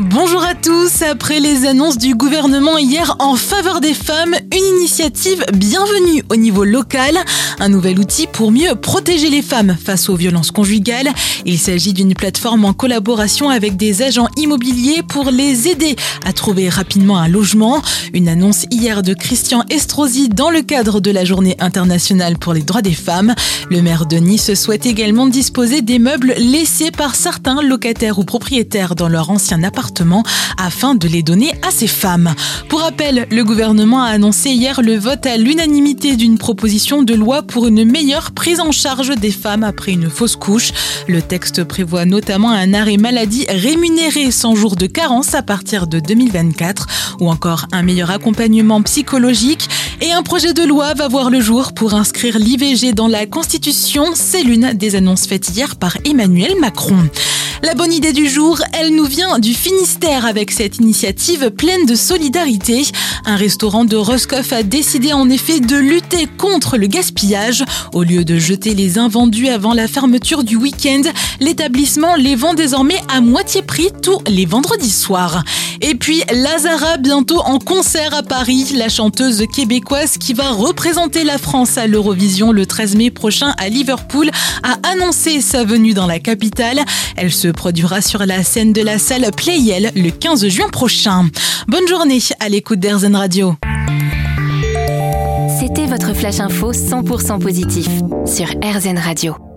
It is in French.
Bonjour à tous. Après les annonces du gouvernement hier en faveur des femmes, une initiative bienvenue au niveau local, un nouvel outil pour mieux protéger les femmes face aux violences conjugales. Il s'agit d'une plateforme en collaboration avec des agents immobiliers pour les aider à trouver rapidement un logement. Une annonce hier de Christian Estrosi dans le cadre de la journée internationale pour les droits des femmes. Le maire de Nice souhaite également disposer des meubles laissés par certains locataires ou propriétaires dans leur ancien appartement afin de les donner à ces femmes. Pour rappel, le gouvernement a annoncé hier le vote à l'unanimité d'une proposition de loi pour une meilleure prise en charge des femmes après une fausse couche. Le texte prévoit notamment un arrêt maladie rémunéré sans jours de carence à partir de 2024 ou encore un meilleur accompagnement psychologique et un projet de loi va voir le jour pour inscrire l'IVG dans la Constitution. C'est l'une des annonces faites hier par Emmanuel Macron. La bonne idée du jour, elle nous vient du Finistère avec cette initiative pleine de solidarité. Un restaurant de Roscoff a décidé en effet de lutter contre le gaspillage. Au lieu de jeter les invendus avant la fermeture du week-end, l'établissement les vend désormais à moitié prix tous les vendredis soirs. Et puis Lazara bientôt en concert à Paris, la chanteuse québécoise qui va représenter la France à l'Eurovision le 13 mai prochain à Liverpool a annoncé sa venue dans la capitale. Produira sur la scène de la salle Playel le 15 juin prochain. Bonne journée à l'écoute d'Airzen Radio. C'était votre flash info 100% positif sur RZN Radio.